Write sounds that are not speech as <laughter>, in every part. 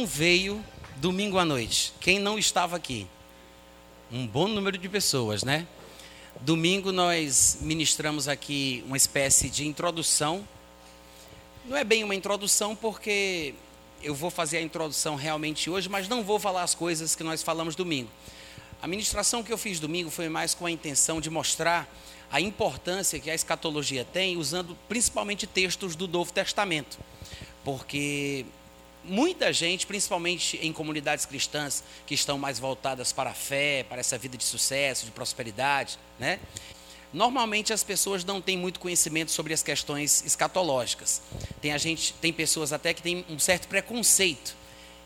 não veio domingo à noite? Quem não estava aqui? Um bom número de pessoas, né? Domingo nós ministramos aqui uma espécie de introdução. Não é bem uma introdução porque eu vou fazer a introdução realmente hoje, mas não vou falar as coisas que nós falamos domingo. A ministração que eu fiz domingo foi mais com a intenção de mostrar a importância que a escatologia tem, usando principalmente textos do Novo Testamento. Porque muita gente, principalmente em comunidades cristãs que estão mais voltadas para a fé, para essa vida de sucesso, de prosperidade, né? Normalmente as pessoas não têm muito conhecimento sobre as questões escatológicas. Tem a gente, tem pessoas até que têm um certo preconceito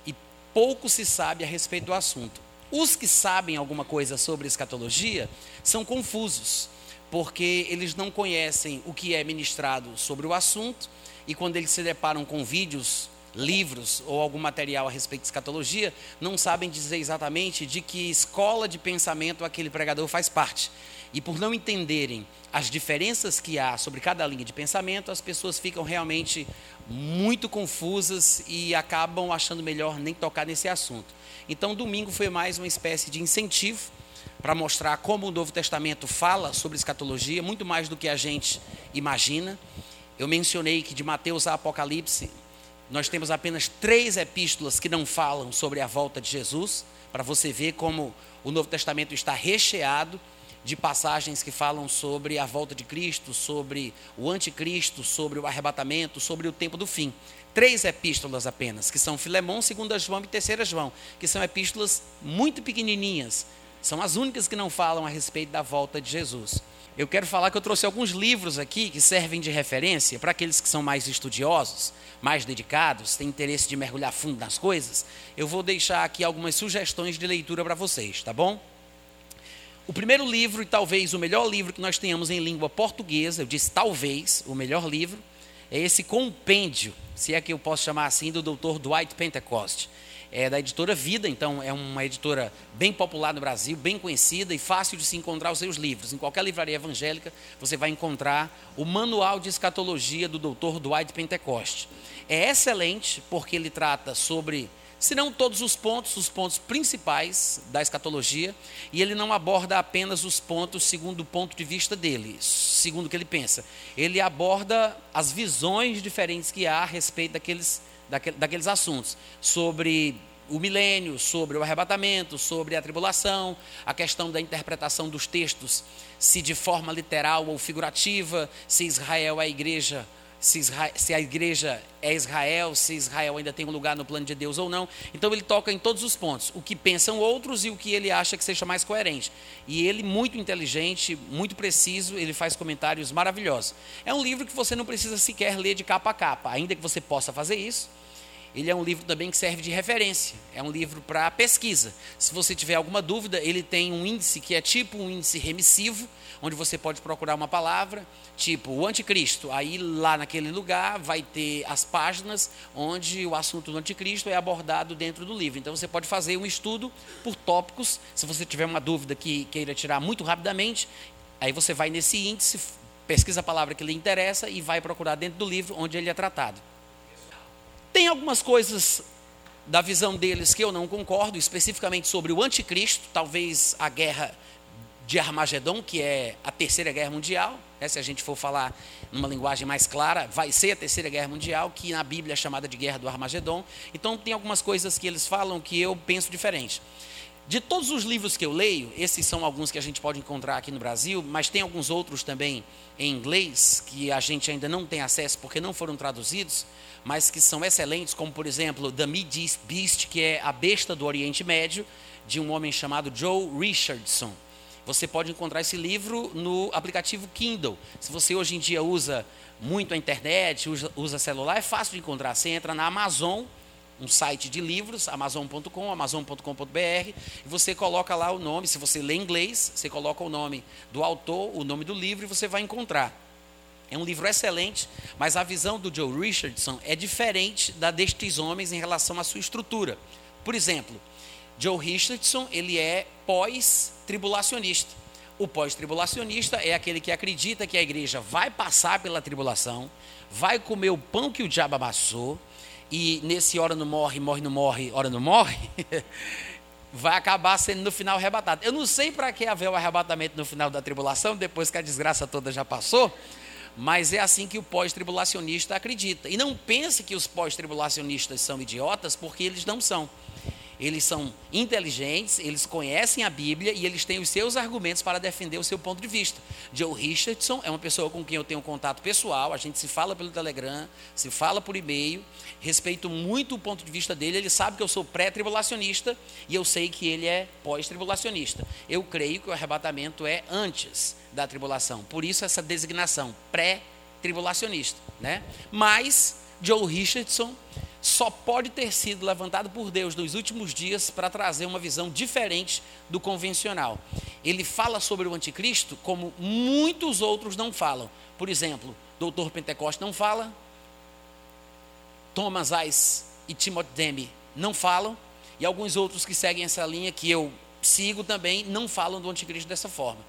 e pouco se sabe a respeito do assunto. Os que sabem alguma coisa sobre escatologia são confusos, porque eles não conhecem o que é ministrado sobre o assunto e quando eles se deparam com vídeos livros ou algum material a respeito de escatologia, não sabem dizer exatamente de que escola de pensamento aquele pregador faz parte. E por não entenderem as diferenças que há sobre cada linha de pensamento, as pessoas ficam realmente muito confusas e acabam achando melhor nem tocar nesse assunto. Então, domingo foi mais uma espécie de incentivo para mostrar como o Novo Testamento fala sobre escatologia, muito mais do que a gente imagina. Eu mencionei que de Mateus a Apocalipse nós temos apenas três epístolas que não falam sobre a volta de Jesus, para você ver como o Novo Testamento está recheado de passagens que falam sobre a volta de Cristo, sobre o anticristo, sobre o arrebatamento, sobre o tempo do fim. Três epístolas apenas, que são Filemão, 2 João e 3 João, que são epístolas muito pequenininhas. São as únicas que não falam a respeito da volta de Jesus. Eu quero falar que eu trouxe alguns livros aqui que servem de referência para aqueles que são mais estudiosos, mais dedicados, têm interesse de mergulhar fundo nas coisas. Eu vou deixar aqui algumas sugestões de leitura para vocês, tá bom? O primeiro livro, e talvez o melhor livro que nós tenhamos em língua portuguesa, eu disse talvez o melhor livro, é esse compêndio, se é que eu posso chamar assim, do Dr. Dwight Pentecost é da editora Vida, então é uma editora bem popular no Brasil, bem conhecida e fácil de se encontrar os seus livros. Em qualquer livraria evangélica você vai encontrar o Manual de Escatologia do Dr. Dwight Pentecoste. É excelente porque ele trata sobre, se não todos os pontos, os pontos principais da escatologia, e ele não aborda apenas os pontos segundo o ponto de vista dele, segundo o que ele pensa. Ele aborda as visões diferentes que há a respeito daqueles daqueles assuntos, sobre o milênio, sobre o arrebatamento, sobre a tribulação, a questão da interpretação dos textos, se de forma literal ou figurativa, se Israel é a igreja, se, Israel, se, a igreja é Israel, se Israel ainda tem um lugar no plano de Deus ou não. Então ele toca em todos os pontos, o que pensam outros e o que ele acha que seja mais coerente. E ele, muito inteligente, muito preciso, ele faz comentários maravilhosos. É um livro que você não precisa sequer ler de capa a capa, ainda que você possa fazer isso ele é um livro também que serve de referência, é um livro para pesquisa. Se você tiver alguma dúvida, ele tem um índice que é tipo um índice remissivo, onde você pode procurar uma palavra, tipo o anticristo. Aí lá naquele lugar vai ter as páginas onde o assunto do anticristo é abordado dentro do livro. Então você pode fazer um estudo por tópicos. Se você tiver uma dúvida que queira tirar muito rapidamente, aí você vai nesse índice, pesquisa a palavra que lhe interessa e vai procurar dentro do livro onde ele é tratado. Tem algumas coisas da visão deles que eu não concordo, especificamente sobre o anticristo, talvez a guerra de Armagedon, que é a terceira guerra mundial, né, se a gente for falar numa linguagem mais clara, vai ser a terceira guerra mundial, que na Bíblia é chamada de guerra do Armagedon. Então tem algumas coisas que eles falam que eu penso diferente. De todos os livros que eu leio, esses são alguns que a gente pode encontrar aqui no Brasil, mas tem alguns outros também em inglês que a gente ainda não tem acesso porque não foram traduzidos mas que são excelentes, como por exemplo The Mideast Beast, que é a besta do Oriente Médio, de um homem chamado Joe Richardson. Você pode encontrar esse livro no aplicativo Kindle. Se você hoje em dia usa muito a internet, usa, usa celular, é fácil de encontrar. Você entra na Amazon, um site de livros, amazon.com, amazon.com.br, e você coloca lá o nome, se você lê inglês, você coloca o nome do autor, o nome do livro e você vai encontrar. É um livro excelente, mas a visão do Joe Richardson é diferente da destes homens em relação à sua estrutura. Por exemplo, Joe Richardson, ele é pós-tribulacionista. O pós-tribulacionista é aquele que acredita que a igreja vai passar pela tribulação, vai comer o pão que o diabo amassou, e nesse hora não morre, morre não morre, hora não morre, <laughs> vai acabar sendo no final arrebatado. Eu não sei para que haver o arrebatamento no final da tribulação, depois que a desgraça toda já passou, mas é assim que o pós-tribulacionista acredita. E não pense que os pós-tribulacionistas são idiotas, porque eles não são. Eles são inteligentes, eles conhecem a Bíblia e eles têm os seus argumentos para defender o seu ponto de vista. Joe Richardson é uma pessoa com quem eu tenho contato pessoal, a gente se fala pelo Telegram, se fala por e-mail, respeito muito o ponto de vista dele, ele sabe que eu sou pré-tribulacionista e eu sei que ele é pós-tribulacionista. Eu creio que o arrebatamento é antes da tribulação, por isso essa designação, pré-tribulacionista. Né? Mas Joe Richardson só pode ter sido levantado por Deus nos últimos dias para trazer uma visão diferente do convencional. Ele fala sobre o anticristo como muitos outros não falam. Por exemplo, doutor Pentecoste não fala, Thomas Ice e Timothy Demi não falam, e alguns outros que seguem essa linha que eu sigo também não falam do anticristo dessa forma.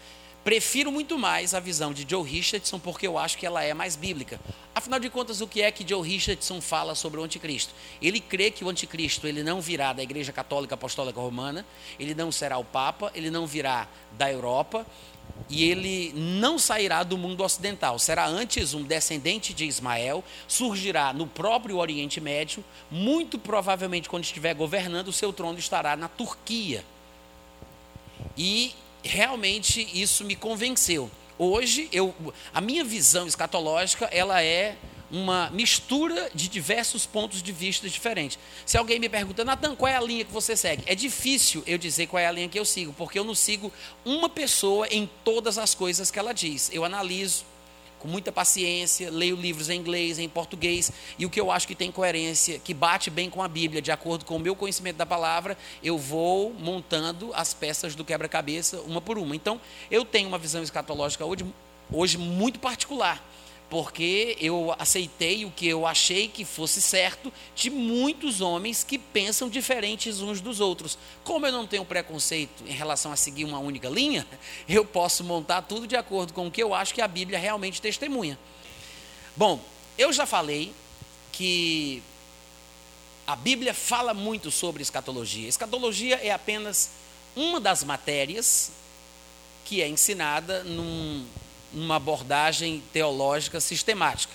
Prefiro muito mais a visão de Joe Richardson porque eu acho que ela é mais bíblica. Afinal de contas, o que é que Joe Richardson fala sobre o anticristo? Ele crê que o anticristo ele não virá da Igreja Católica Apostólica Romana, ele não será o Papa, ele não virá da Europa e ele não sairá do mundo ocidental. Será antes um descendente de Ismael, surgirá no próprio Oriente Médio, muito provavelmente quando estiver governando, o seu trono estará na Turquia. E realmente isso me convenceu. Hoje, eu, a minha visão escatológica, ela é uma mistura de diversos pontos de vista diferentes. Se alguém me pergunta, Natan, qual é a linha que você segue? É difícil eu dizer qual é a linha que eu sigo, porque eu não sigo uma pessoa em todas as coisas que ela diz. Eu analiso, com muita paciência, leio livros em inglês, em português, e o que eu acho que tem coerência, que bate bem com a Bíblia, de acordo com o meu conhecimento da palavra, eu vou montando as peças do quebra-cabeça uma por uma. Então, eu tenho uma visão escatológica hoje, hoje muito particular porque eu aceitei o que eu achei que fosse certo de muitos homens que pensam diferentes uns dos outros. Como eu não tenho preconceito em relação a seguir uma única linha, <laughs> eu posso montar tudo de acordo com o que eu acho que a Bíblia realmente testemunha. Bom, eu já falei que a Bíblia fala muito sobre escatologia. Escatologia é apenas uma das matérias que é ensinada num uma abordagem teológica sistemática.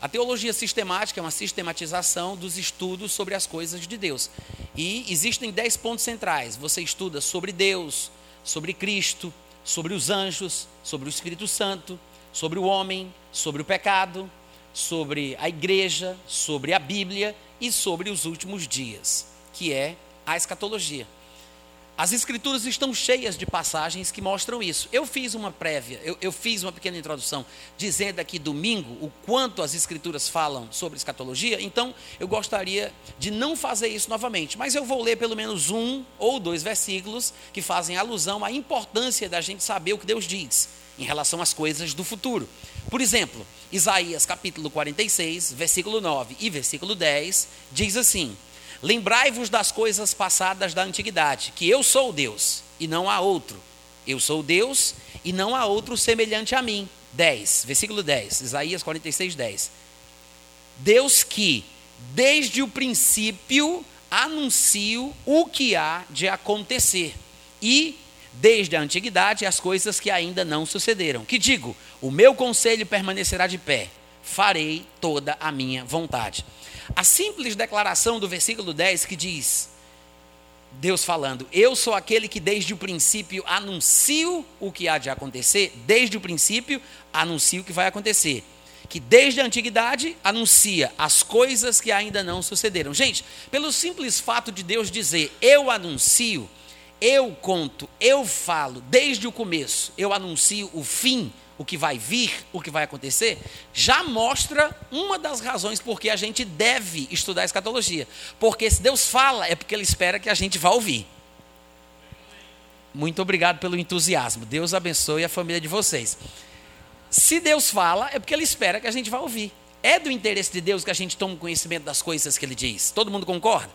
A teologia sistemática é uma sistematização dos estudos sobre as coisas de Deus. E existem dez pontos centrais. Você estuda sobre Deus, sobre Cristo, sobre os anjos, sobre o Espírito Santo, sobre o homem, sobre o pecado, sobre a igreja, sobre a Bíblia e sobre os últimos dias, que é a escatologia. As escrituras estão cheias de passagens que mostram isso. Eu fiz uma prévia, eu, eu, fiz uma pequena introdução dizendo aqui domingo o quanto as escrituras falam sobre escatologia, então eu gostaria de não fazer isso novamente, mas eu vou ler pelo menos um ou dois versículos que fazem alusão à importância da gente saber o que Deus diz em relação às coisas do futuro. Por exemplo, Isaías capítulo 46, versículo 9 e versículo 10 diz assim: Lembrai-vos das coisas passadas da antiguidade, que eu sou Deus e não há outro. Eu sou Deus e não há outro semelhante a mim. 10, versículo 10, Isaías 46, 10. Deus que, desde o princípio, anuncio o que há de acontecer, e desde a antiguidade as coisas que ainda não sucederam. Que digo: o meu conselho permanecerá de pé, farei toda a minha vontade. A simples declaração do versículo 10 que diz: Deus falando, eu sou aquele que desde o princípio anuncio o que há de acontecer, desde o princípio anuncio o que vai acontecer. Que desde a antiguidade anuncia as coisas que ainda não sucederam. Gente, pelo simples fato de Deus dizer, eu anuncio, eu conto, eu falo, desde o começo, eu anuncio o fim, o que vai vir, o que vai acontecer, já mostra uma das razões por que a gente deve estudar escatologia. Porque se Deus fala, é porque Ele espera que a gente vá ouvir. Muito obrigado pelo entusiasmo. Deus abençoe a família de vocês. Se Deus fala, é porque Ele espera que a gente vá ouvir. É do interesse de Deus que a gente tome conhecimento das coisas que Ele diz. Todo mundo concorda?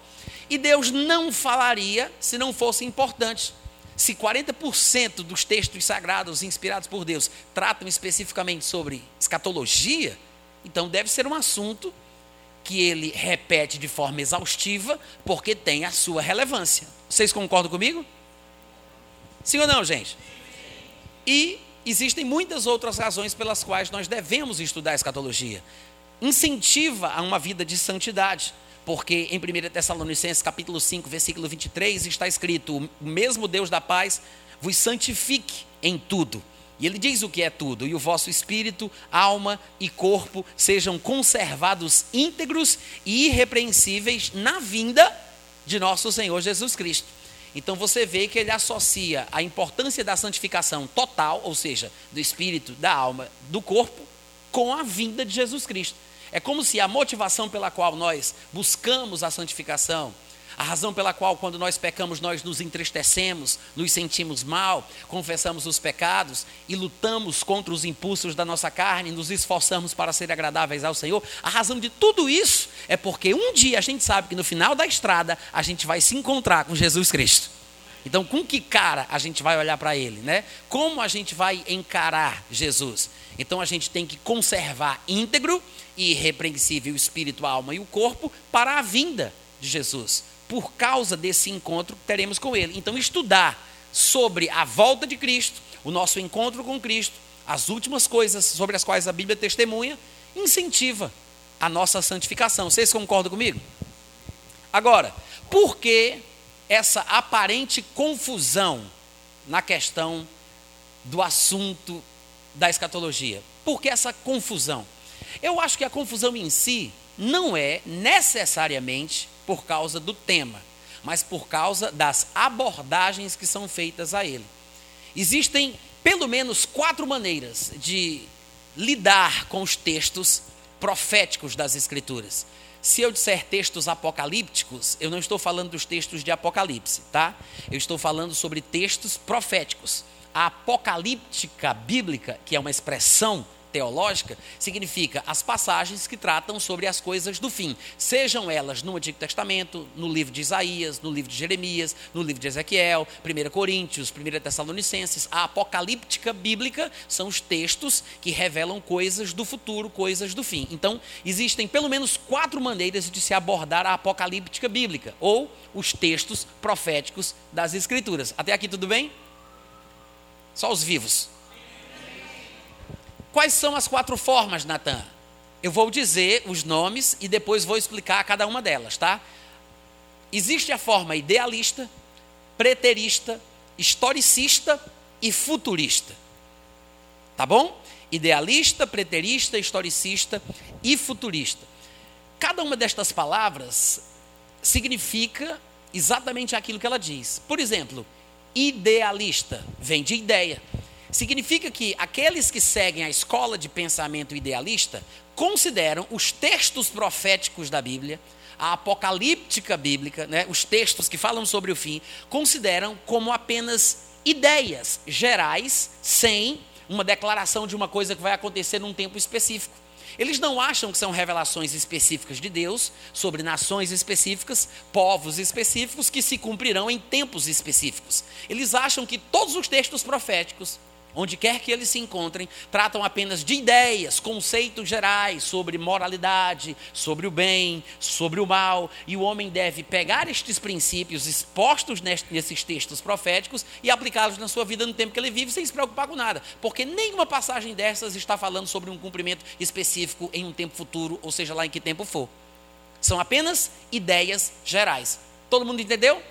E Deus não falaria se não fosse importante. Se 40% dos textos sagrados inspirados por Deus tratam especificamente sobre escatologia, então deve ser um assunto que ele repete de forma exaustiva, porque tem a sua relevância. Vocês concordam comigo? Sim ou não, gente? E existem muitas outras razões pelas quais nós devemos estudar a escatologia. Incentiva a uma vida de santidade. Porque em 1 Tessalonicenses capítulo 5, versículo 23, está escrito: O mesmo Deus da paz vos santifique em tudo e ele diz o que é tudo: e o vosso espírito, alma e corpo sejam conservados íntegros e irrepreensíveis na vinda de nosso Senhor Jesus Cristo. Então você vê que ele associa a importância da santificação total, ou seja, do espírito, da alma, do corpo, com a vinda de Jesus Cristo. É como se a motivação pela qual nós buscamos a santificação, a razão pela qual, quando nós pecamos, nós nos entristecemos, nos sentimos mal, confessamos os pecados e lutamos contra os impulsos da nossa carne, nos esforçamos para ser agradáveis ao Senhor. A razão de tudo isso é porque um dia a gente sabe que no final da estrada a gente vai se encontrar com Jesus Cristo. Então, com que cara a gente vai olhar para ele, né? Como a gente vai encarar Jesus? Então, a gente tem que conservar íntegro e irrepreensível o espírito, a alma e o corpo para a vinda de Jesus por causa desse encontro que teremos com Ele. Então, estudar sobre a volta de Cristo, o nosso encontro com Cristo, as últimas coisas sobre as quais a Bíblia testemunha, incentiva a nossa santificação. Vocês concordam comigo? Agora, por que essa aparente confusão na questão do assunto da escatologia? Por que essa confusão? Eu acho que a confusão em si não é necessariamente por causa do tema, mas por causa das abordagens que são feitas a ele. Existem pelo menos quatro maneiras de lidar com os textos proféticos das Escrituras. Se eu disser textos apocalípticos, eu não estou falando dos textos de Apocalipse, tá? Eu estou falando sobre textos proféticos. A apocalíptica bíblica, que é uma expressão teológica significa as passagens que tratam sobre as coisas do fim, sejam elas no Antigo Testamento, no livro de Isaías, no livro de Jeremias, no livro de Ezequiel, 1 Coríntios, 1 Tessalonicenses. A apocalíptica bíblica são os textos que revelam coisas do futuro, coisas do fim. Então, existem pelo menos quatro maneiras de se abordar a apocalíptica bíblica, ou os textos proféticos das Escrituras. Até aqui tudo bem? Só os vivos. Quais são as quatro formas, Natan? Eu vou dizer os nomes e depois vou explicar cada uma delas, tá? Existe a forma idealista, preterista, historicista e futurista. Tá bom? Idealista, preterista, historicista e futurista. Cada uma destas palavras significa exatamente aquilo que ela diz. Por exemplo, idealista vem de ideia. Significa que aqueles que seguem a escola de pensamento idealista consideram os textos proféticos da Bíblia, a apocalíptica bíblica, né, os textos que falam sobre o fim, consideram como apenas ideias gerais, sem uma declaração de uma coisa que vai acontecer num tempo específico. Eles não acham que são revelações específicas de Deus sobre nações específicas, povos específicos que se cumprirão em tempos específicos. Eles acham que todos os textos proféticos onde quer que eles se encontrem, tratam apenas de ideias, conceitos gerais sobre moralidade, sobre o bem, sobre o mal, e o homem deve pegar estes princípios expostos nesses textos proféticos e aplicá-los na sua vida no tempo que ele vive, sem se preocupar com nada, porque nenhuma passagem dessas está falando sobre um cumprimento específico em um tempo futuro, ou seja, lá em que tempo for. São apenas ideias gerais. Todo mundo entendeu?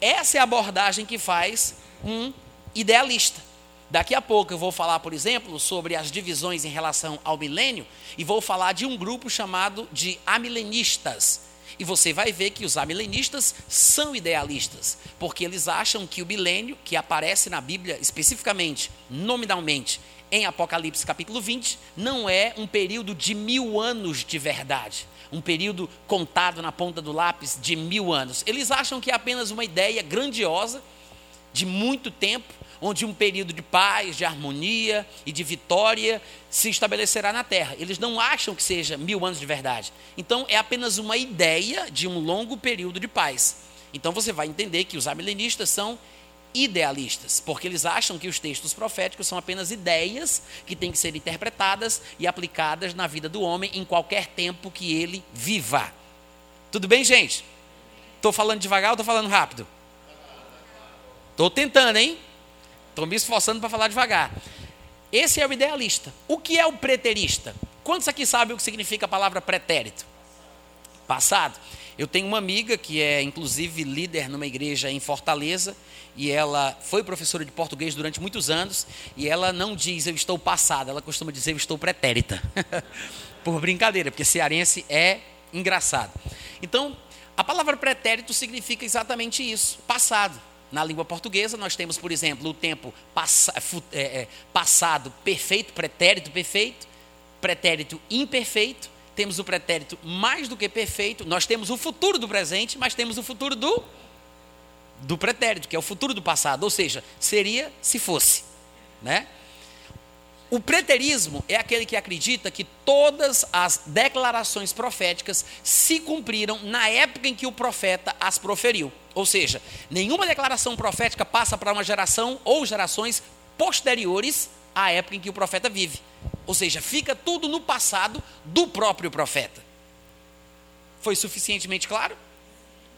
Essa é a abordagem que faz um idealista. Daqui a pouco eu vou falar, por exemplo, sobre as divisões em relação ao milênio e vou falar de um grupo chamado de amilenistas. E você vai ver que os amilenistas são idealistas, porque eles acham que o milênio, que aparece na Bíblia especificamente, nominalmente, em Apocalipse capítulo 20, não é um período de mil anos de verdade, um período contado na ponta do lápis de mil anos. Eles acham que é apenas uma ideia grandiosa de muito tempo onde um período de paz, de harmonia e de vitória se estabelecerá na terra. Eles não acham que seja mil anos de verdade. Então é apenas uma ideia de um longo período de paz. Então você vai entender que os amilenistas são idealistas, porque eles acham que os textos proféticos são apenas ideias que têm que ser interpretadas e aplicadas na vida do homem em qualquer tempo que ele viva. Tudo bem, gente? Estou falando devagar ou estou falando rápido? Estou tentando, hein? Estou me esforçando para falar devagar. Esse é o idealista. O que é o preterista? Quantos aqui sabem o que significa a palavra pretérito? Passado. Eu tenho uma amiga que é, inclusive, líder numa igreja em Fortaleza, e ela foi professora de português durante muitos anos, e ela não diz eu estou passada, ela costuma dizer eu estou pretérita. <laughs> Por brincadeira, porque cearense é engraçado. Então, a palavra pretérito significa exatamente isso, passado. Na língua portuguesa, nós temos, por exemplo, o tempo pass é, é, passado perfeito, pretérito perfeito, pretérito imperfeito, temos o pretérito mais do que perfeito, nós temos o futuro do presente, mas temos o futuro do do pretérito, que é o futuro do passado, ou seja, seria se fosse, né? O preterismo é aquele que acredita que todas as declarações proféticas se cumpriram na época em que o profeta as proferiu. Ou seja, nenhuma declaração profética passa para uma geração ou gerações posteriores à época em que o profeta vive. Ou seja, fica tudo no passado do próprio profeta. Foi suficientemente claro?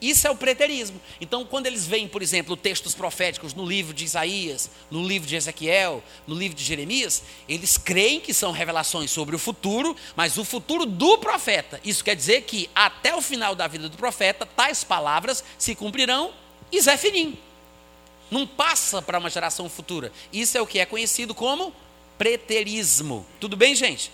Isso é o preterismo. Então, quando eles veem, por exemplo, textos proféticos no livro de Isaías, no livro de Ezequiel, no livro de Jeremias, eles creem que são revelações sobre o futuro, mas o futuro do profeta. Isso quer dizer que até o final da vida do profeta, tais palavras se cumprirão e Zé Finim. Não passa para uma geração futura. Isso é o que é conhecido como preterismo. Tudo bem, gente?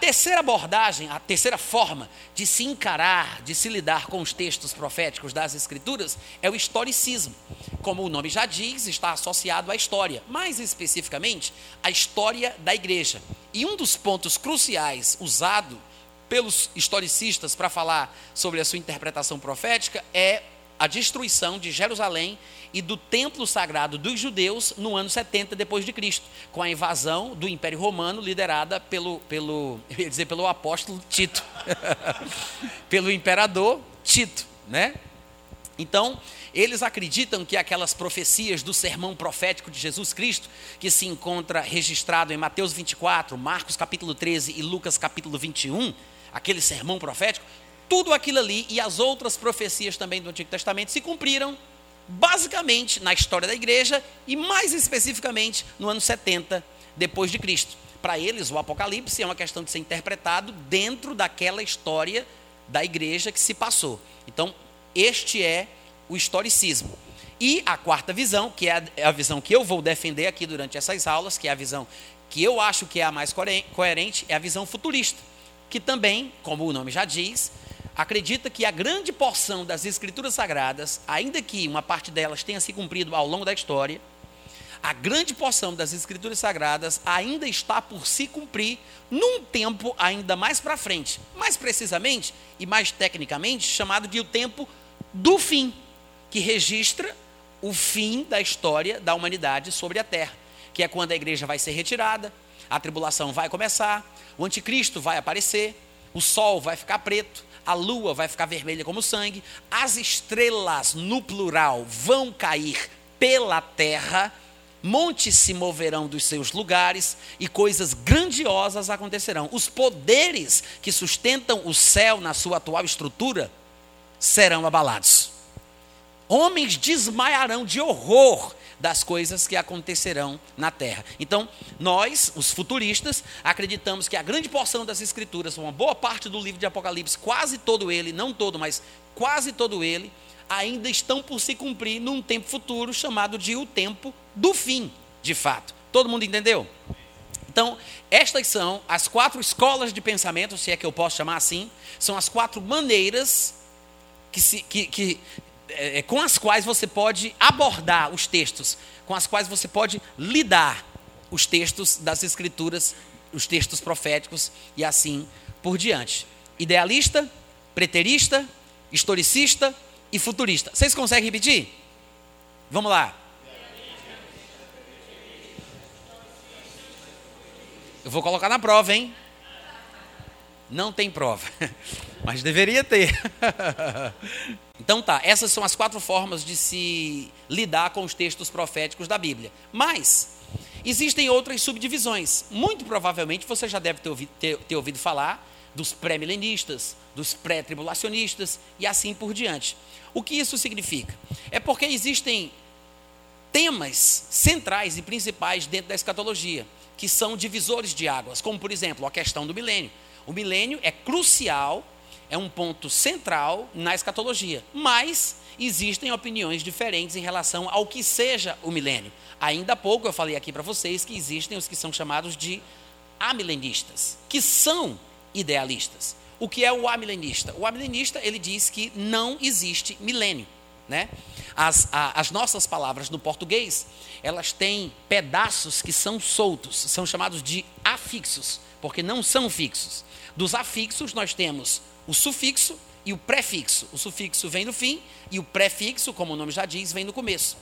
Terceira abordagem, a terceira forma de se encarar, de se lidar com os textos proféticos das Escrituras é o historicismo. Como o nome já diz, está associado à história, mais especificamente à história da igreja. E um dos pontos cruciais usado pelos historicistas para falar sobre a sua interpretação profética é a destruição de Jerusalém e do templo sagrado dos judeus no ano 70 depois de Cristo, com a invasão do Império Romano liderada pelo pelo, <laughs> eu ia dizer pelo apóstolo Tito. <laughs> pelo imperador Tito, né? Então, eles acreditam que aquelas profecias do sermão profético de Jesus Cristo, que se encontra registrado em Mateus 24, Marcos capítulo 13 e Lucas capítulo 21, aquele sermão profético, tudo aquilo ali e as outras profecias também do Antigo Testamento se cumpriram basicamente na história da igreja e mais especificamente no ano 70 depois de Cristo. Para eles, o Apocalipse é uma questão de ser interpretado dentro daquela história da igreja que se passou. Então, este é o historicismo. E a quarta visão, que é a, é visão que eu vou defender aqui durante essas aulas, que é a visão que eu acho que é a mais coerente, é a visão futurista, que também, como o nome já diz, acredita que a grande porção das escrituras sagradas, ainda que uma parte delas tenha se cumprido ao longo da história, a grande porção das escrituras sagradas ainda está por se cumprir num tempo ainda mais para frente, mais precisamente e mais tecnicamente chamado de o tempo do fim, que registra o fim da história da humanidade sobre a terra, que é quando a igreja vai ser retirada, a tribulação vai começar, o anticristo vai aparecer, o sol vai ficar preto, a lua vai ficar vermelha como sangue, as estrelas, no plural, vão cair pela terra, montes se moverão dos seus lugares e coisas grandiosas acontecerão. Os poderes que sustentam o céu na sua atual estrutura serão abalados. Homens desmaiarão de horror das coisas que acontecerão na terra. Então, nós, os futuristas, acreditamos que a grande porção das escrituras, uma boa parte do livro de Apocalipse, quase todo ele, não todo, mas quase todo ele, ainda estão por se cumprir num tempo futuro chamado de o tempo do fim, de fato. Todo mundo entendeu? Então, estas são as quatro escolas de pensamento, se é que eu posso chamar assim, são as quatro maneiras que, se, que, que é, com as quais você pode abordar os textos, com as quais você pode lidar os textos das escrituras, os textos proféticos e assim por diante. Idealista, preterista, historicista e futurista. Vocês conseguem repetir? Vamos lá. Eu vou colocar na prova, hein? Não tem prova, <laughs> mas deveria ter. <laughs> Então tá, essas são as quatro formas de se lidar com os textos proféticos da Bíblia. Mas existem outras subdivisões. Muito provavelmente você já deve ter ouvido, ter, ter ouvido falar dos pré-milenistas, dos pré-tribulacionistas e assim por diante. O que isso significa? É porque existem temas centrais e principais dentro da escatologia, que são divisores de águas, como por exemplo a questão do milênio. O milênio é crucial, é um ponto central na escatologia, mas existem opiniões diferentes em relação ao que seja o milênio. Ainda há pouco eu falei aqui para vocês que existem os que são chamados de amilenistas, que são idealistas. O que é o amilenista? O amilenista ele diz que não existe milênio. Né? As, a, as nossas palavras no português, elas têm pedaços que são soltos, são chamados de afixos, porque não são fixos. Dos afixos, nós temos o sufixo e o prefixo. O sufixo vem no fim e o prefixo, como o nome já diz, vem no começo.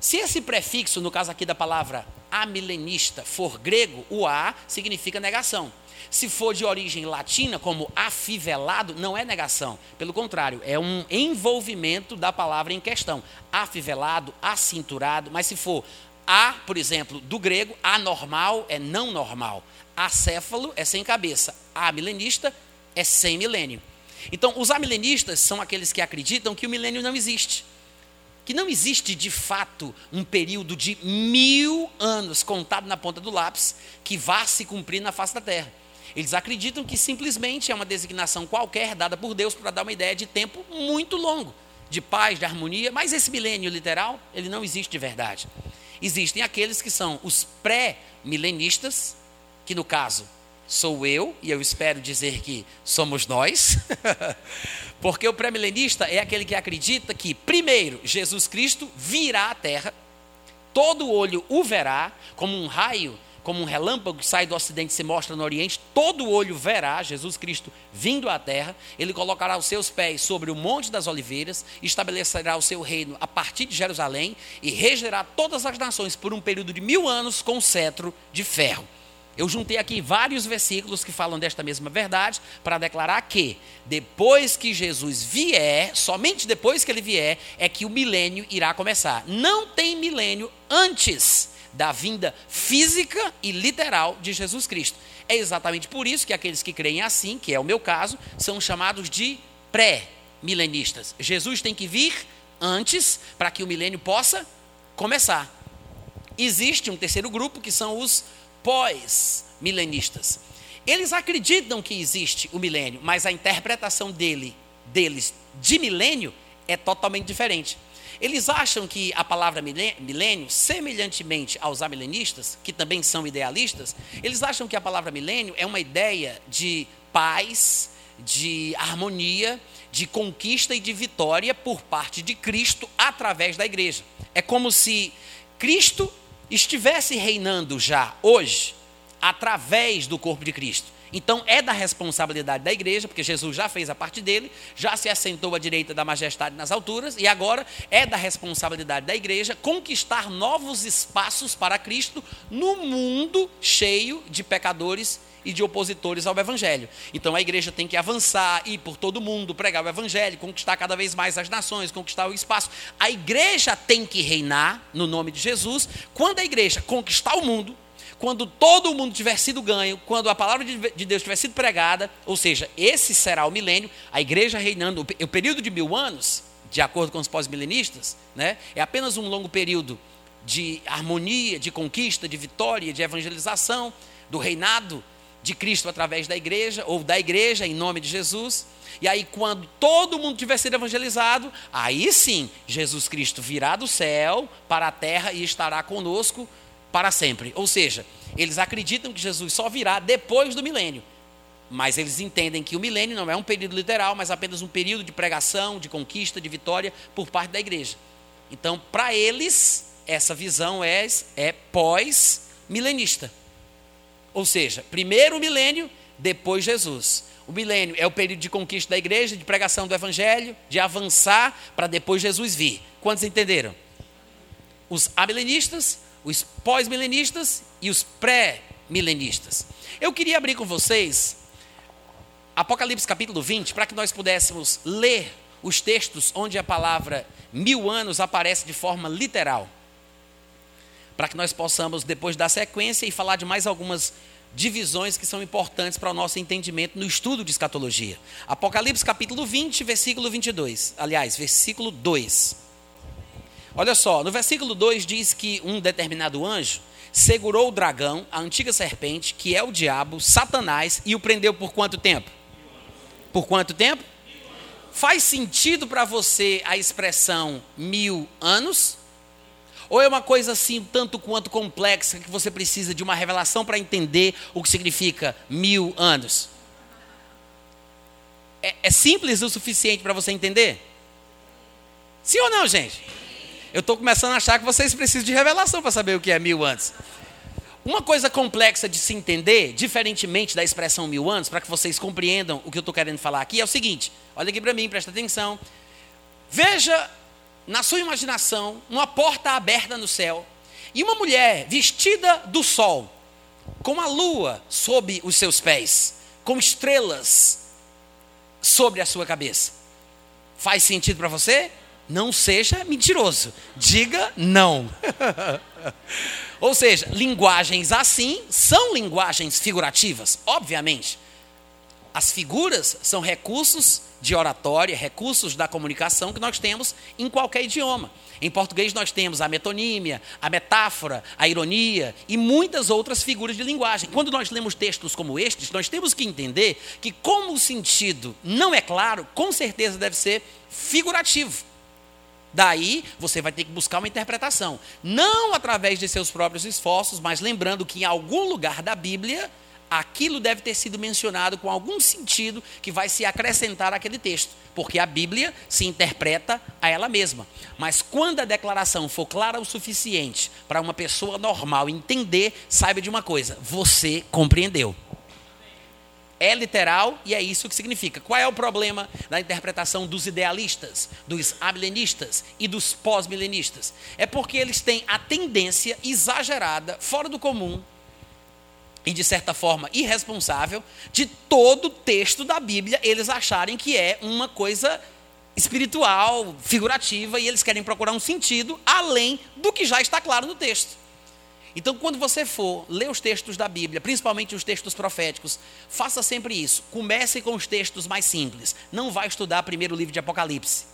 Se esse prefixo, no caso aqui da palavra amilenista, for grego, o a significa negação. Se for de origem latina, como afivelado, não é negação. Pelo contrário, é um envolvimento da palavra em questão. Afivelado, acinturado. Mas se for a, por exemplo, do grego, anormal é não normal. Acéfalo é sem cabeça. Amilenista é sem milênio. Então, os amilenistas são aqueles que acreditam que o milênio não existe. Que não existe de fato um período de mil anos contado na ponta do lápis que vá se cumprir na face da terra. Eles acreditam que simplesmente é uma designação qualquer dada por Deus para dar uma ideia de tempo muito longo, de paz, de harmonia, mas esse milênio literal, ele não existe de verdade. Existem aqueles que são os pré-milenistas, que no caso sou eu, e eu espero dizer que somos nós, <laughs> porque o pré-milenista é aquele que acredita que, primeiro, Jesus Cristo virá à terra, todo olho o verá, como um raio como um relâmpago que sai do ocidente e se mostra no oriente, todo olho verá Jesus Cristo vindo à terra, ele colocará os seus pés sobre o Monte das Oliveiras, estabelecerá o seu reino a partir de Jerusalém e regerá todas as nações por um período de mil anos com cetro de ferro. Eu juntei aqui vários versículos que falam desta mesma verdade para declarar que depois que Jesus vier, somente depois que ele vier, é que o milênio irá começar. Não tem milênio antes da vinda física e literal de Jesus Cristo. É exatamente por isso que aqueles que creem assim, que é o meu caso, são chamados de pré-milenistas. Jesus tem que vir antes para que o milênio possa começar. Existe um terceiro grupo que são os pós-milenistas. Eles acreditam que existe o milênio, mas a interpretação dele, deles de milênio é totalmente diferente. Eles acham que a palavra milênio, semelhantemente aos amilenistas, que também são idealistas, eles acham que a palavra milênio é uma ideia de paz, de harmonia, de conquista e de vitória por parte de Cristo através da igreja. É como se Cristo estivesse reinando já hoje através do corpo de Cristo. Então é da responsabilidade da igreja, porque Jesus já fez a parte dele, já se assentou à direita da majestade nas alturas, e agora é da responsabilidade da igreja conquistar novos espaços para Cristo no mundo cheio de pecadores e de opositores ao evangelho. Então a igreja tem que avançar, ir por todo mundo, pregar o evangelho, conquistar cada vez mais as nações, conquistar o espaço. A igreja tem que reinar no nome de Jesus. Quando a igreja conquistar o mundo, quando todo mundo tiver sido ganho, quando a palavra de Deus tiver sido pregada, ou seja, esse será o milênio, a igreja reinando, o período de mil anos, de acordo com os pós-milenistas, né, é apenas um longo período de harmonia, de conquista, de vitória, de evangelização, do reinado de Cristo através da igreja, ou da igreja em nome de Jesus. E aí, quando todo mundo tiver sido evangelizado, aí sim, Jesus Cristo virá do céu para a terra e estará conosco para sempre. Ou seja, eles acreditam que Jesus só virá depois do milênio. Mas eles entendem que o milênio não é um período literal, mas apenas um período de pregação, de conquista, de vitória por parte da igreja. Então, para eles, essa visão é, é pós-milenista. Ou seja, primeiro o milênio, depois Jesus. O milênio é o período de conquista da igreja, de pregação do evangelho, de avançar para depois Jesus vir. Quantos entenderam? Os amilenistas os pós-milenistas e os pré-milenistas. Eu queria abrir com vocês Apocalipse capítulo 20 para que nós pudéssemos ler os textos onde a palavra mil anos aparece de forma literal. Para que nós possamos depois dar sequência e falar de mais algumas divisões que são importantes para o nosso entendimento no estudo de escatologia. Apocalipse capítulo 20, versículo 22. Aliás, versículo 2. Olha só, no versículo 2 diz que um determinado anjo segurou o dragão, a antiga serpente, que é o diabo, Satanás, e o prendeu por quanto tempo? Por quanto tempo? Faz sentido para você a expressão mil anos? Ou é uma coisa assim, tanto quanto complexa, que você precisa de uma revelação para entender o que significa mil anos? É, é simples o suficiente para você entender? Sim ou não, gente? Eu estou começando a achar que vocês precisam de revelação para saber o que é mil anos. Uma coisa complexa de se entender, diferentemente da expressão mil anos, para que vocês compreendam o que eu estou querendo falar aqui, é o seguinte: olha aqui para mim, presta atenção. Veja na sua imaginação uma porta aberta no céu e uma mulher vestida do sol, com a lua sob os seus pés, com estrelas sobre a sua cabeça. Faz sentido para você? Não seja mentiroso. Diga não. <laughs> Ou seja, linguagens assim são linguagens figurativas, obviamente. As figuras são recursos de oratória, recursos da comunicação que nós temos em qualquer idioma. Em português nós temos a metonímia, a metáfora, a ironia e muitas outras figuras de linguagem. Quando nós lemos textos como estes, nós temos que entender que como o sentido não é claro, com certeza deve ser figurativo. Daí você vai ter que buscar uma interpretação, não através de seus próprios esforços, mas lembrando que em algum lugar da Bíblia aquilo deve ter sido mencionado com algum sentido que vai se acrescentar àquele texto, porque a Bíblia se interpreta a ela mesma. Mas quando a declaração for clara o suficiente para uma pessoa normal entender, saiba de uma coisa: você compreendeu é literal e é isso que significa. Qual é o problema da interpretação dos idealistas, dos amilenistas e dos pós-milenistas? É porque eles têm a tendência exagerada, fora do comum e de certa forma irresponsável, de todo o texto da Bíblia eles acharem que é uma coisa espiritual, figurativa, e eles querem procurar um sentido além do que já está claro no texto. Então, quando você for ler os textos da Bíblia, principalmente os textos proféticos, faça sempre isso. Comece com os textos mais simples. Não vá estudar primeiro o livro de Apocalipse.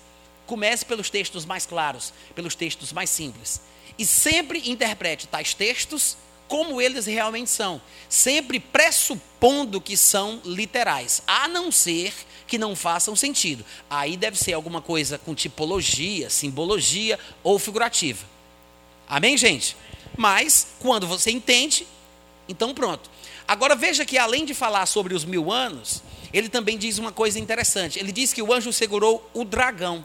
Comece pelos textos mais claros, pelos textos mais simples. E sempre interprete tais textos como eles realmente são, sempre pressupondo que são literais, a não ser que não façam sentido. Aí deve ser alguma coisa com tipologia, simbologia ou figurativa. Amém, gente? Mas, quando você entende, então pronto. Agora veja que além de falar sobre os mil anos, ele também diz uma coisa interessante. Ele diz que o anjo segurou o dragão.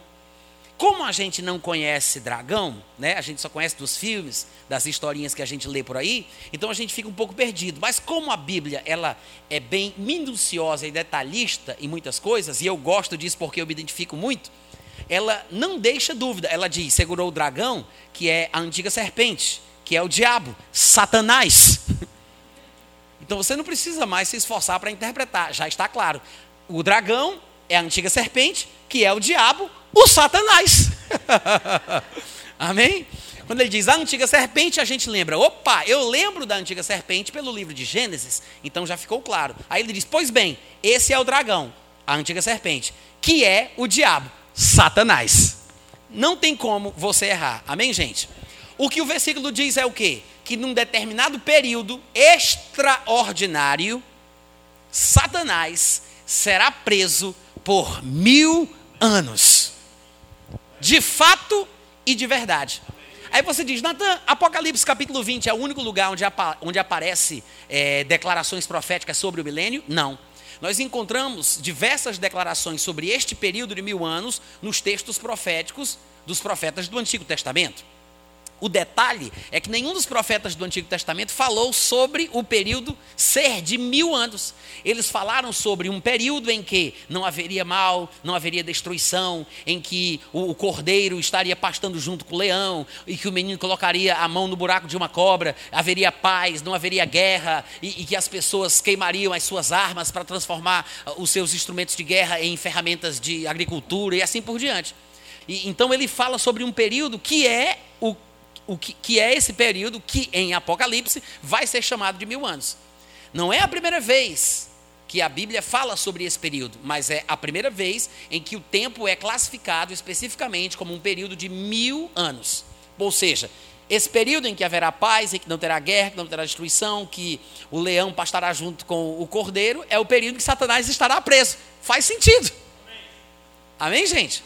Como a gente não conhece dragão, né? A gente só conhece dos filmes, das historinhas que a gente lê por aí, então a gente fica um pouco perdido. Mas como a Bíblia, ela é bem minuciosa e detalhista em muitas coisas, e eu gosto disso porque eu me identifico muito, ela não deixa dúvida. Ela diz: segurou o dragão, que é a antiga serpente que é o diabo, Satanás. <laughs> Então você não precisa mais se esforçar para interpretar, já está claro. O dragão é a antiga serpente, que é o diabo, o Satanás. <laughs> Amém? Quando ele diz a antiga serpente, a gente lembra, opa, eu lembro da antiga serpente pelo livro de Gênesis, então já ficou claro. Aí ele diz, pois bem, esse é o dragão, a antiga serpente, que é o diabo, Satanás. Não tem como você errar. Amém, gente? O que o versículo diz é o quê? Que num determinado período extraordinário, Satanás será preso por mil anos. De fato e de verdade. Aí você diz, Natan, Apocalipse capítulo 20 é o único lugar onde, apa onde aparece é, declarações proféticas sobre o milênio? Não. Nós encontramos diversas declarações sobre este período de mil anos nos textos proféticos dos profetas do Antigo Testamento. O detalhe é que nenhum dos profetas do Antigo Testamento falou sobre o período ser de mil anos. Eles falaram sobre um período em que não haveria mal, não haveria destruição, em que o cordeiro estaria pastando junto com o leão, e que o menino colocaria a mão no buraco de uma cobra, haveria paz, não haveria guerra, e, e que as pessoas queimariam as suas armas para transformar uh, os seus instrumentos de guerra em ferramentas de agricultura e assim por diante. E, então ele fala sobre um período que é o que, que é esse período que em Apocalipse vai ser chamado de mil anos. Não é a primeira vez que a Bíblia fala sobre esse período, mas é a primeira vez em que o tempo é classificado especificamente como um período de mil anos. Ou seja, esse período em que haverá paz, em que não terá guerra, que não terá destruição, que o leão pastará junto com o cordeiro, é o período que Satanás estará preso. Faz sentido. Amém, gente?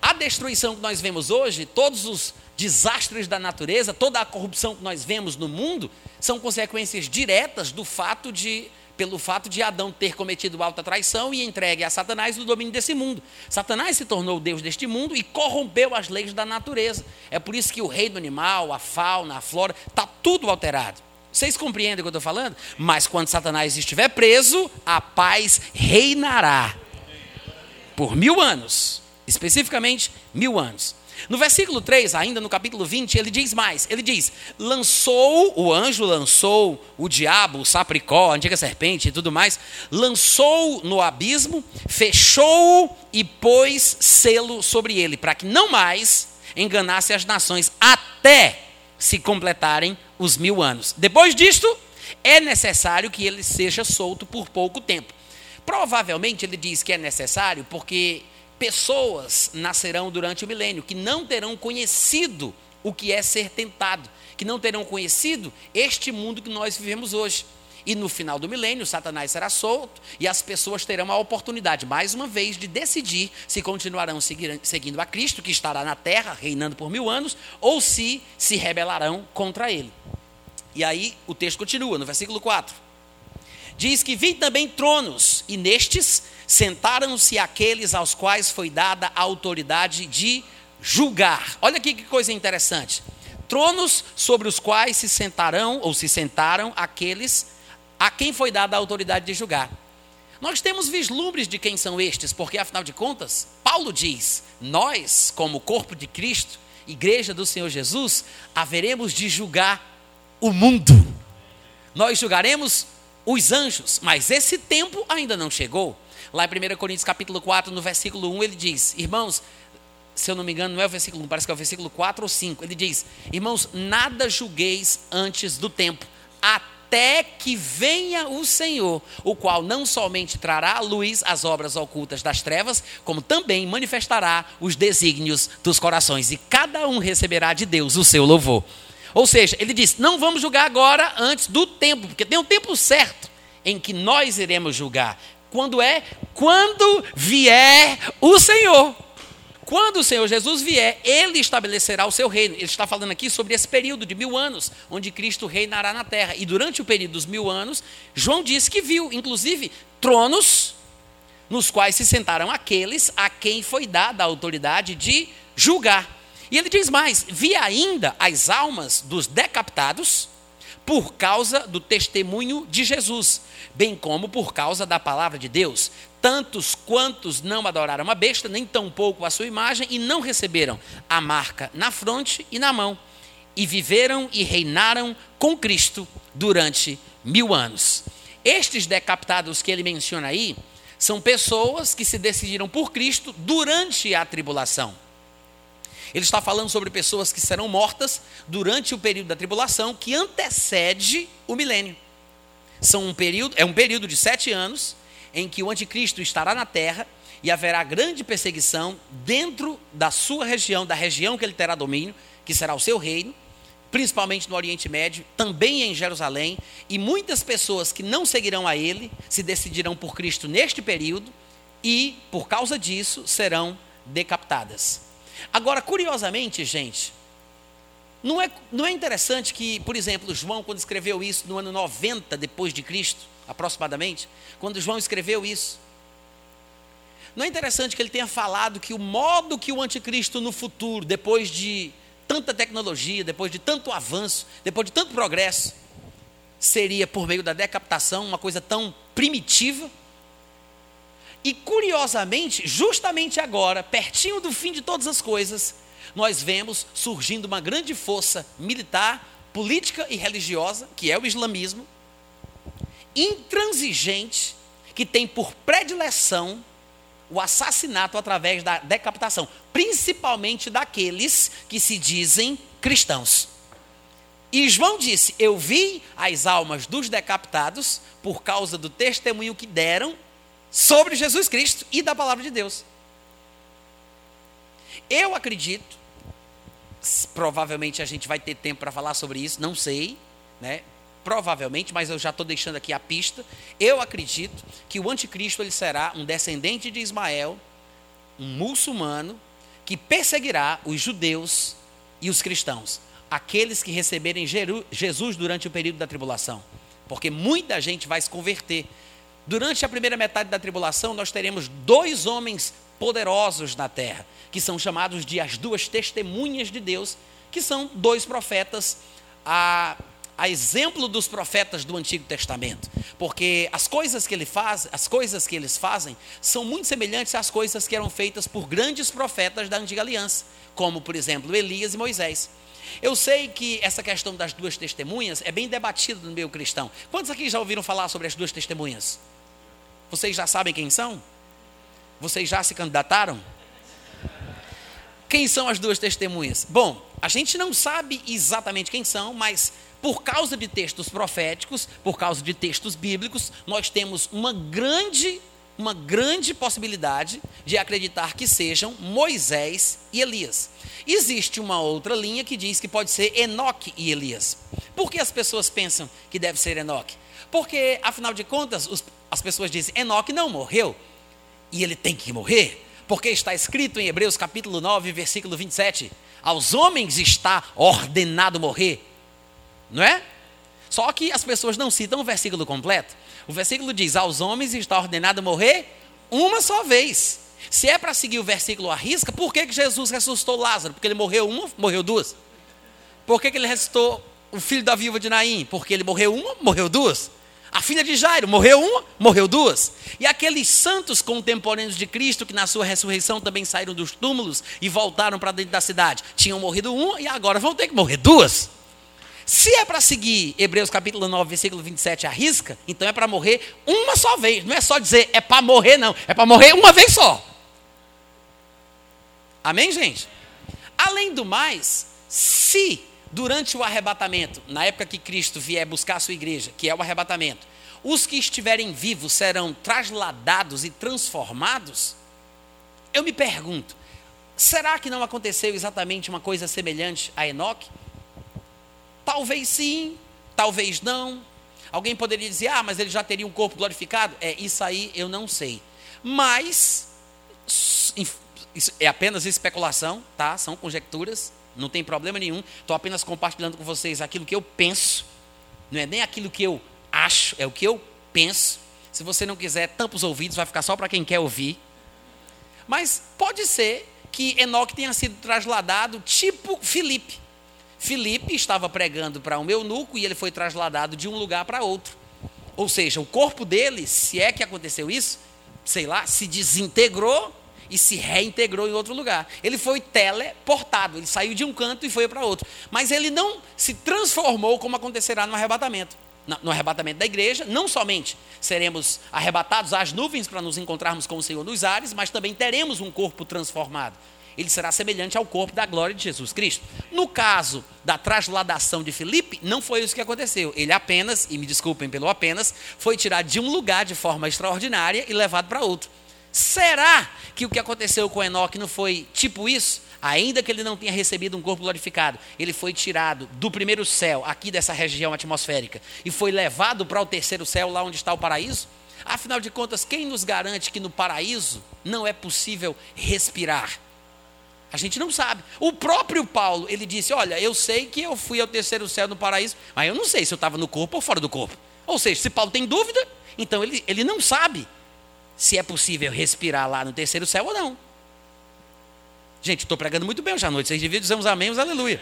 A destruição que nós vemos hoje, todos os desastres da natureza, toda a corrupção que nós vemos no mundo, são consequências diretas do fato de pelo fato de Adão ter cometido alta traição e entregue a Satanás o domínio desse mundo. Satanás se tornou o Deus deste mundo e corrompeu as leis da natureza. É por isso que o reino animal, a fauna, a flora, está tudo alterado. Vocês compreendem o que eu estou falando? Mas quando Satanás estiver preso, a paz reinará por mil anos especificamente mil anos. No versículo 3, ainda no capítulo 20, ele diz mais: ele diz: lançou, o anjo lançou o diabo, o sapricó, a antiga serpente e tudo mais, lançou no abismo, fechou e pôs selo sobre ele, para que não mais enganasse as nações, até se completarem os mil anos. Depois disto, é necessário que ele seja solto por pouco tempo. Provavelmente ele diz que é necessário porque pessoas nascerão durante o milênio que não terão conhecido o que é ser tentado, que não terão conhecido este mundo que nós vivemos hoje. E no final do milênio, Satanás será solto e as pessoas terão a oportunidade, mais uma vez, de decidir se continuarão seguindo a Cristo, que estará na terra, reinando por mil anos, ou se se rebelarão contra ele. E aí o texto continua, no versículo 4. Diz que vi também tronos, e nestes sentaram-se aqueles aos quais foi dada a autoridade de julgar. Olha aqui que coisa interessante. Tronos sobre os quais se sentarão ou se sentaram aqueles a quem foi dada a autoridade de julgar. Nós temos vislumbres de quem são estes, porque afinal de contas, Paulo diz: nós, como corpo de Cristo, igreja do Senhor Jesus, haveremos de julgar o mundo. Nós julgaremos os anjos, mas esse tempo ainda não chegou. Lá em 1 Coríntios capítulo 4, no versículo 1, ele diz: Irmãos, se eu não me engano, não é o versículo 1, parece que é o versículo 4 ou 5. Ele diz: Irmãos, nada julgueis antes do tempo, até que venha o Senhor, o qual não somente trará à luz as obras ocultas das trevas, como também manifestará os desígnios dos corações, e cada um receberá de Deus o seu louvor. Ou seja, ele diz: não vamos julgar agora antes do tempo, porque tem um tempo certo em que nós iremos julgar. Quando é? Quando vier o Senhor. Quando o Senhor Jesus vier, ele estabelecerá o seu reino. Ele está falando aqui sobre esse período de mil anos, onde Cristo reinará na terra. E durante o período dos mil anos, João disse que viu, inclusive, tronos nos quais se sentaram aqueles a quem foi dada a autoridade de julgar. E ele diz mais: vi ainda as almas dos decapitados por causa do testemunho de Jesus, bem como por causa da palavra de Deus. Tantos quantos não adoraram a besta, nem tampouco a sua imagem, e não receberam a marca na fronte e na mão, e viveram e reinaram com Cristo durante mil anos. Estes decapitados que ele menciona aí são pessoas que se decidiram por Cristo durante a tribulação. Ele está falando sobre pessoas que serão mortas durante o período da tribulação que antecede o milênio. São um período, é um período de sete anos em que o anticristo estará na terra e haverá grande perseguição dentro da sua região, da região que ele terá domínio, que será o seu reino, principalmente no Oriente Médio, também em Jerusalém, e muitas pessoas que não seguirão a ele se decidirão por Cristo neste período e, por causa disso, serão decapitadas. Agora, curiosamente, gente, não é, não é interessante que, por exemplo, João, quando escreveu isso no ano 90 depois de Cristo, aproximadamente, quando João escreveu isso, não é interessante que ele tenha falado que o modo que o anticristo no futuro, depois de tanta tecnologia, depois de tanto avanço, depois de tanto progresso, seria por meio da decapitação uma coisa tão primitiva? E curiosamente, justamente agora, pertinho do fim de todas as coisas, nós vemos surgindo uma grande força militar, política e religiosa, que é o islamismo, intransigente, que tem por predileção o assassinato através da decapitação, principalmente daqueles que se dizem cristãos. E João disse: Eu vi as almas dos decapitados por causa do testemunho que deram sobre Jesus Cristo e da palavra de Deus. Eu acredito, provavelmente a gente vai ter tempo para falar sobre isso, não sei, né? Provavelmente, mas eu já estou deixando aqui a pista. Eu acredito que o anticristo ele será um descendente de Ismael, um muçulmano, que perseguirá os judeus e os cristãos, aqueles que receberem Jesus durante o período da tribulação. Porque muita gente vai se converter. Durante a primeira metade da tribulação, nós teremos dois homens poderosos na terra, que são chamados de as duas testemunhas de Deus, que são dois profetas a a exemplo dos profetas do Antigo Testamento, porque as coisas que ele faz, as coisas que eles fazem, são muito semelhantes às coisas que eram feitas por grandes profetas da Antiga Aliança, como por exemplo Elias e Moisés. Eu sei que essa questão das duas testemunhas é bem debatida no meio cristão. Quantos aqui já ouviram falar sobre as duas testemunhas? Vocês já sabem quem são? Vocês já se candidataram? Quem são as duas testemunhas? Bom, a gente não sabe exatamente quem são, mas por causa de textos proféticos, por causa de textos bíblicos, nós temos uma grande, uma grande possibilidade de acreditar que sejam Moisés e Elias. Existe uma outra linha que diz que pode ser Enoque e Elias. Por que as pessoas pensam que deve ser Enoque? Porque, afinal de contas, os, as pessoas dizem: Enoque não morreu e ele tem que morrer, porque está escrito em Hebreus capítulo 9, versículo 27. Aos homens está ordenado morrer, não é? Só que as pessoas não citam o versículo completo. O versículo diz: Aos homens está ordenado morrer uma só vez. Se é para seguir o versículo à risca, por que, que Jesus ressuscitou Lázaro? Porque ele morreu uma, morreu duas. Por que, que ele ressuscitou o filho da viúva de Naim? Porque ele morreu uma, morreu duas. A filha de Jairo morreu uma, morreu duas. E aqueles santos contemporâneos de Cristo, que na sua ressurreição também saíram dos túmulos e voltaram para dentro da cidade, tinham morrido uma e agora vão ter que morrer duas. Se é para seguir Hebreus capítulo 9, versículo 27 a risca, então é para morrer uma só vez. Não é só dizer é para morrer, não. É para morrer uma vez só. Amém, gente? Além do mais, se durante o arrebatamento, na época que Cristo vier buscar a sua igreja, que é o arrebatamento, os que estiverem vivos serão trasladados e transformados, eu me pergunto, será que não aconteceu exatamente uma coisa semelhante a Enoque? Talvez sim, talvez não. Alguém poderia dizer, ah, mas ele já teria um corpo glorificado? É, isso aí eu não sei. Mas, isso é apenas especulação, tá? São conjecturas, não tem problema nenhum. Estou apenas compartilhando com vocês aquilo que eu penso. Não é nem aquilo que eu acho, é o que eu penso. Se você não quiser, tampa os ouvidos, vai ficar só para quem quer ouvir. Mas pode ser que Enoque tenha sido trasladado tipo Filipe. Filipe estava pregando para um eunuco e ele foi trasladado de um lugar para outro. Ou seja, o corpo dele, se é que aconteceu isso, sei lá, se desintegrou e se reintegrou em outro lugar. Ele foi teleportado, ele saiu de um canto e foi para outro. Mas ele não se transformou como acontecerá no arrebatamento. No arrebatamento da igreja, não somente seremos arrebatados às nuvens para nos encontrarmos com o Senhor nos ares, mas também teremos um corpo transformado ele será semelhante ao corpo da glória de Jesus Cristo. No caso da trasladação de Filipe, não foi isso que aconteceu. Ele apenas, e me desculpem pelo apenas, foi tirado de um lugar de forma extraordinária e levado para outro. Será que o que aconteceu com Enoque não foi tipo isso? Ainda que ele não tenha recebido um corpo glorificado, ele foi tirado do primeiro céu, aqui dessa região atmosférica, e foi levado para o terceiro céu, lá onde está o paraíso? Afinal de contas, quem nos garante que no paraíso não é possível respirar? A gente não sabe. O próprio Paulo, ele disse: Olha, eu sei que eu fui ao terceiro céu no paraíso, mas eu não sei se eu estava no corpo ou fora do corpo. Ou seja, se Paulo tem dúvida, então ele, ele não sabe se é possível respirar lá no terceiro céu ou não. Gente, estou pregando muito bem hoje à noite. Vocês deviam dizer uns amém, uns aleluia.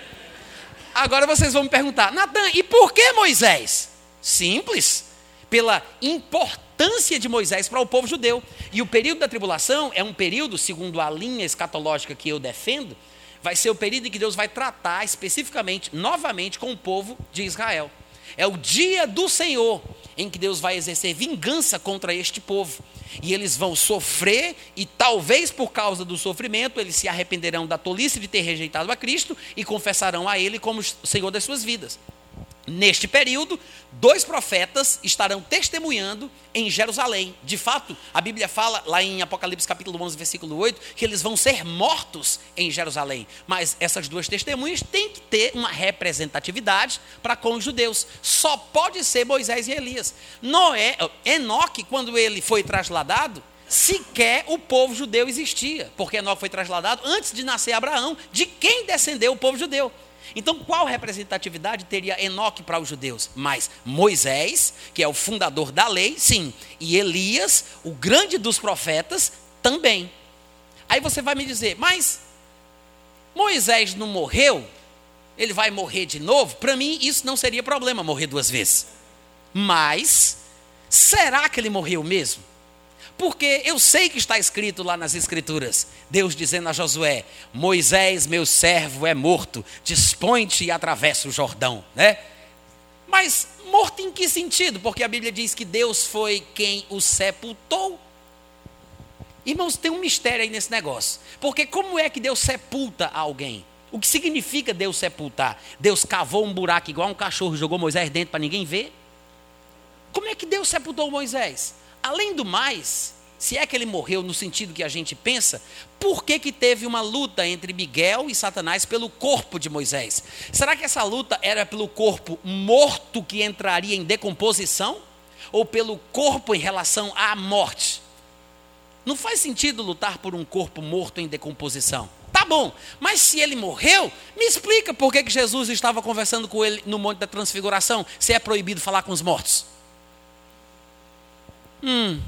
Agora vocês vão me perguntar, Natan, e por que Moisés? Simples. Pela importância de Moisés para o povo judeu. E o período da tribulação é um período, segundo a linha escatológica que eu defendo, vai ser o período em que Deus vai tratar especificamente, novamente, com o povo de Israel. É o dia do Senhor em que Deus vai exercer vingança contra este povo. E eles vão sofrer, e talvez por causa do sofrimento, eles se arrependerão da tolice de ter rejeitado a Cristo e confessarão a Ele como Senhor das suas vidas. Neste período, dois profetas estarão testemunhando em Jerusalém. De fato, a Bíblia fala lá em Apocalipse capítulo 11, versículo 8, que eles vão ser mortos em Jerusalém. Mas essas duas testemunhas têm que ter uma representatividade para com os judeus. Só pode ser Moisés e Elias. Noé, Enoque, quando ele foi trasladado, sequer o povo judeu existia, porque Enoque foi trasladado antes de nascer Abraão, de quem descendeu o povo judeu. Então, qual representatividade teria Enoque para os judeus? Mas Moisés, que é o fundador da lei, sim, e Elias, o grande dos profetas, também. Aí você vai me dizer, mas Moisés não morreu? Ele vai morrer de novo? Para mim, isso não seria problema, morrer duas vezes. Mas, será que ele morreu mesmo? Porque eu sei que está escrito lá nas Escrituras, Deus dizendo a Josué: Moisés, meu servo, é morto, dispõe-te e atravessa o Jordão, né? Mas morto em que sentido? Porque a Bíblia diz que Deus foi quem o sepultou. Irmãos, tem um mistério aí nesse negócio. Porque como é que Deus sepulta alguém? O que significa Deus sepultar? Deus cavou um buraco igual um cachorro e jogou Moisés dentro para ninguém ver? Como é que Deus sepultou Moisés? Além do mais, se é que ele morreu no sentido que a gente pensa, por que, que teve uma luta entre Miguel e Satanás pelo corpo de Moisés? Será que essa luta era pelo corpo morto que entraria em decomposição? Ou pelo corpo em relação à morte? Não faz sentido lutar por um corpo morto em decomposição. Tá bom, mas se ele morreu, me explica por que, que Jesus estava conversando com ele no Monte da Transfiguração, se é proibido falar com os mortos. Hum.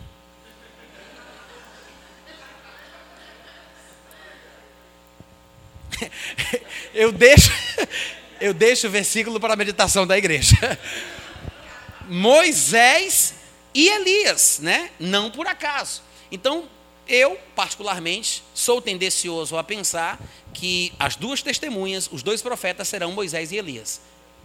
<laughs> eu deixo eu deixo o versículo para a meditação da igreja. Moisés e Elias, né? Não por acaso. Então, eu, particularmente, sou tendencioso a pensar que as duas testemunhas, os dois profetas serão Moisés e Elias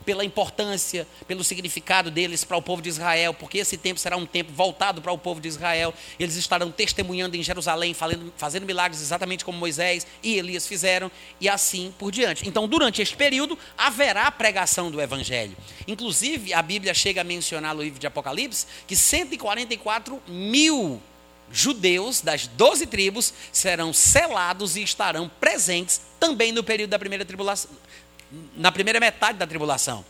pela importância, pelo significado deles para o povo de Israel, porque esse tempo será um tempo voltado para o povo de Israel. Eles estarão testemunhando em Jerusalém, fazendo, fazendo milagres exatamente como Moisés e Elias fizeram, e assim por diante. Então, durante este período, haverá pregação do Evangelho. Inclusive, a Bíblia chega a mencionar no livro de Apocalipse que 144 mil judeus das doze tribos serão selados e estarão presentes também no período da primeira tribulação, na primeira metade da tribulação.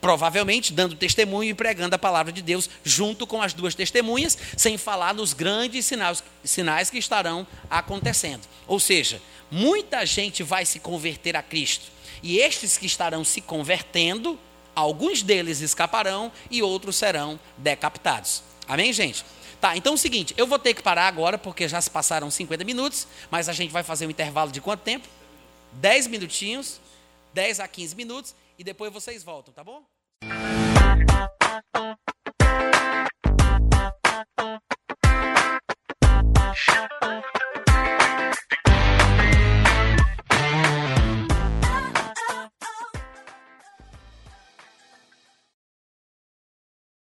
Provavelmente dando testemunho e pregando a palavra de Deus junto com as duas testemunhas, sem falar nos grandes sinais, sinais que estarão acontecendo. Ou seja, muita gente vai se converter a Cristo. E estes que estarão se convertendo, alguns deles escaparão e outros serão decapitados. Amém, gente? Tá, então é o seguinte, eu vou ter que parar agora, porque já se passaram 50 minutos, mas a gente vai fazer um intervalo de quanto tempo? 10 minutinhos. 10 a 15 minutos e depois vocês voltam, tá bom?